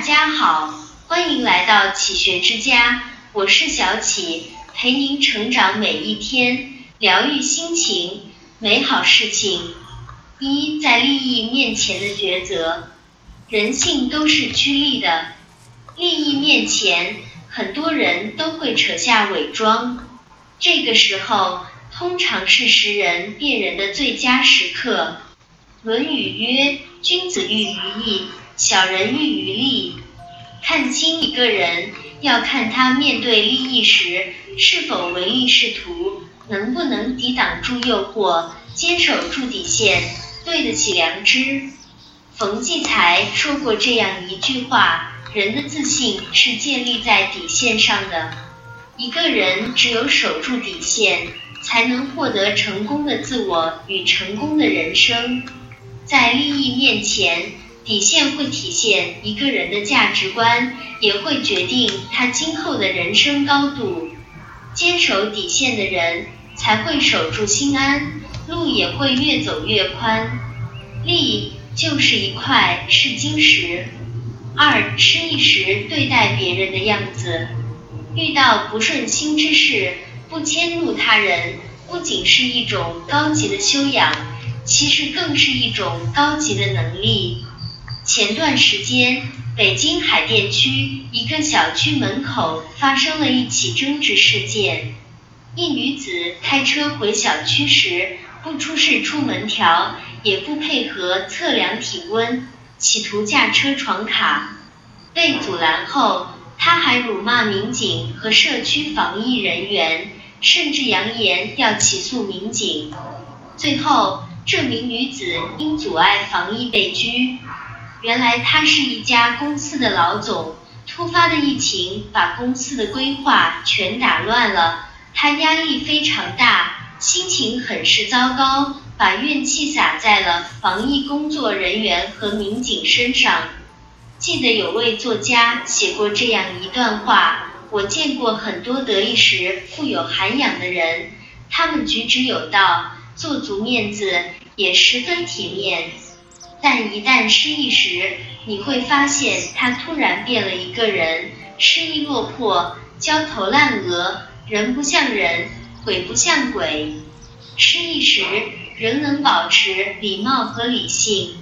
大家好，欢迎来到启学之家，我是小启，陪您成长每一天，疗愈心情，美好事情。一，在利益面前的抉择，人性都是趋利的，利益面前，很多人都会扯下伪装，这个时候，通常是识人辨人的最佳时刻。《论语》曰：“君子喻于义，小人喻于利。”看清一个人，要看他面对利益时是否唯利是图，能不能抵挡住诱惑，坚守住底线，对得起良知。冯骥才说过这样一句话：“人的自信是建立在底线上的。一个人只有守住底线，才能获得成功的自我与成功的人生。”在利益面前，底线会体现一个人的价值观，也会决定他今后的人生高度。坚守底线的人，才会守住心安，路也会越走越宽。利就是一块试金石。二，吃一时对待别人的样子，遇到不顺心之事，不迁怒他人，不仅是一种高级的修养。其实更是一种高级的能力。前段时间，北京海淀区一个小区门口发生了一起争执事件。一女子开车回小区时，不出示出门条，也不配合测量体温，企图驾车闯卡。被阻拦后，她还辱骂民警和社区防疫人员，甚至扬言要起诉民警。最后。这名女子因阻碍防疫被拘。原来他是一家公司的老总，突发的疫情把公司的规划全打乱了，他压力非常大，心情很是糟糕，把怨气撒在了防疫工作人员和民警身上。记得有位作家写过这样一段话：我见过很多得意时富有涵养的人，他们举止有道。做足面子也十分体面，但一旦失意时，你会发现他突然变了一个人，失意落魄，焦头烂额，人不像人，鬼不像鬼。失意时，仍能保持礼貌和理性，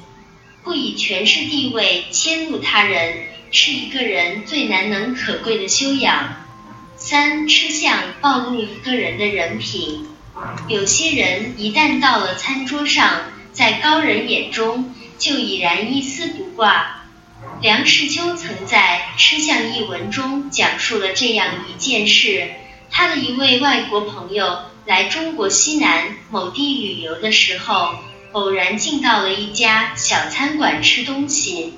不以权势地位迁怒他人，是一个人最难能可贵的修养。三吃相暴露一个人的人品。有些人一旦到了餐桌上，在高人眼中就已然一丝不挂。梁实秋曾在《吃相》一文中讲述了这样一件事：他的一位外国朋友来中国西南某地旅游的时候，偶然进到了一家小餐馆吃东西，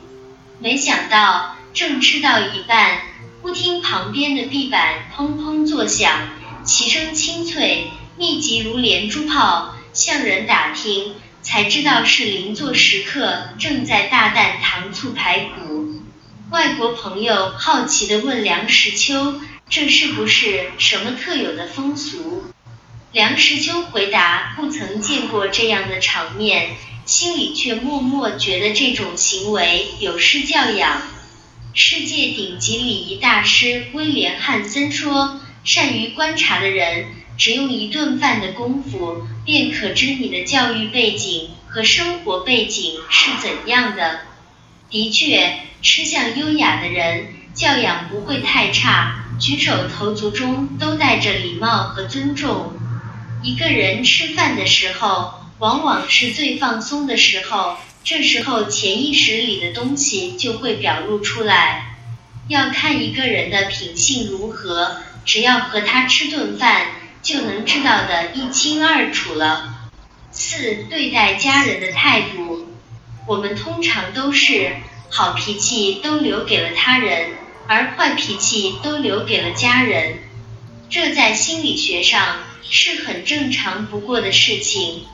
没想到正吃到一半，忽听旁边的地板砰砰作响，其声清脆。密集如连珠炮，向人打听才知道是邻座食客正在大啖糖醋排骨。外国朋友好奇地问梁实秋：“这是不是什么特有的风俗？”梁实秋回答：“不曾见过这样的场面，心里却默默觉得这种行为有失教养。”世界顶级礼仪大师威廉汉森说：“善于观察的人。”只用一顿饭的功夫，便可知你的教育背景和生活背景是怎样的。的确，吃相优雅的人，教养不会太差，举手投足中都带着礼貌和尊重。一个人吃饭的时候，往往是最放松的时候，这时候潜意识里的东西就会表露出来。要看一个人的品性如何，只要和他吃顿饭。就能知道的一清二楚了。四、对待家人的态度，我们通常都是好脾气都留给了他人，而坏脾气都留给了家人。这在心理学上是很正常不过的事情。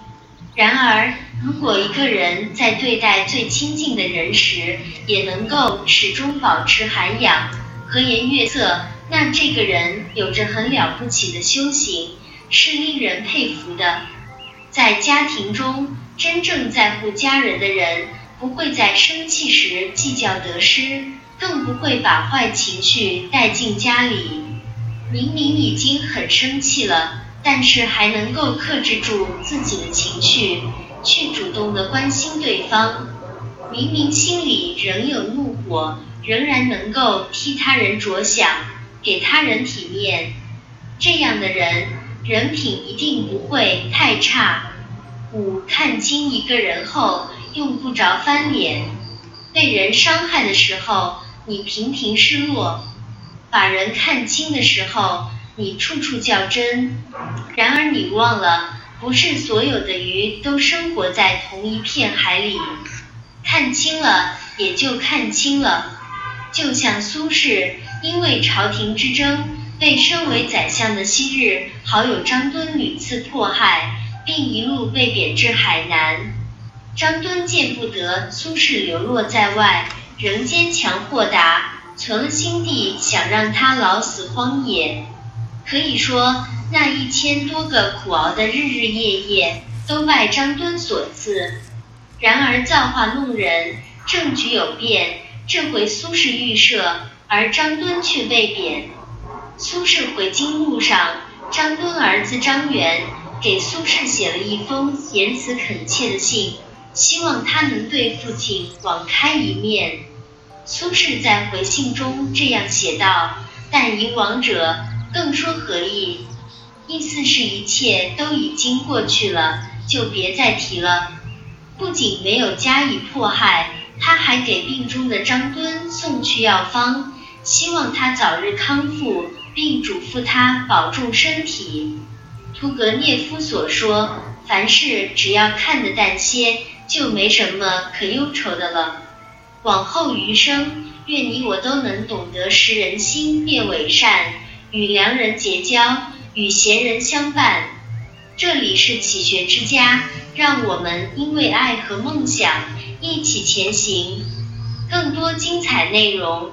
然而，如果一个人在对待最亲近的人时，也能够始终保持涵养、和颜悦色。那这个人有着很了不起的修行，是令人佩服的。在家庭中，真正在乎家人的人，不会在生气时计较得失，更不会把坏情绪带进家里。明明已经很生气了，但是还能够克制住自己的情绪，去主动的关心对方。明明心里仍有怒火，仍然能够替他人着想，给他人体面。这样的人，人品一定不会太差。五，看清一个人后，用不着翻脸。被人伤害的时候，你频频失落。把人看清的时候，你处处较真。然而你忘了，不是所有的鱼都生活在同一片海里。看清了，也就看清了。就像苏轼，因为朝廷之争，被身为宰相的昔日好友张敦屡次迫害，并一路被贬至海南。张敦见不得苏轼流落在外，仍坚强豁达。存了心地，想让他老死荒野。可以说，那一千多个苦熬的日日夜夜，都拜张敦所赐。然而造化弄人，政局有变，这回苏轼预设，而张敦却被贬。苏轼回京路上，张敦儿子张元给苏轼写了一封言辞恳切的信，希望他能对父亲网开一面。苏轼在回信中这样写道：“但迎王者，更说何意？意思是一切都已经过去了，就别再提了。”不仅没有加以迫害，他还给病中的张敦送去药方，希望他早日康复，并嘱咐他保重身体。屠格涅夫所说：“凡事只要看得淡些，就没什么可忧愁的了。”往后余生，愿你我都能懂得识人心，辨伪善，与良人结交，与贤人相伴。这里是启学之家，让我们因为爱和梦想一起前行。更多精彩内容，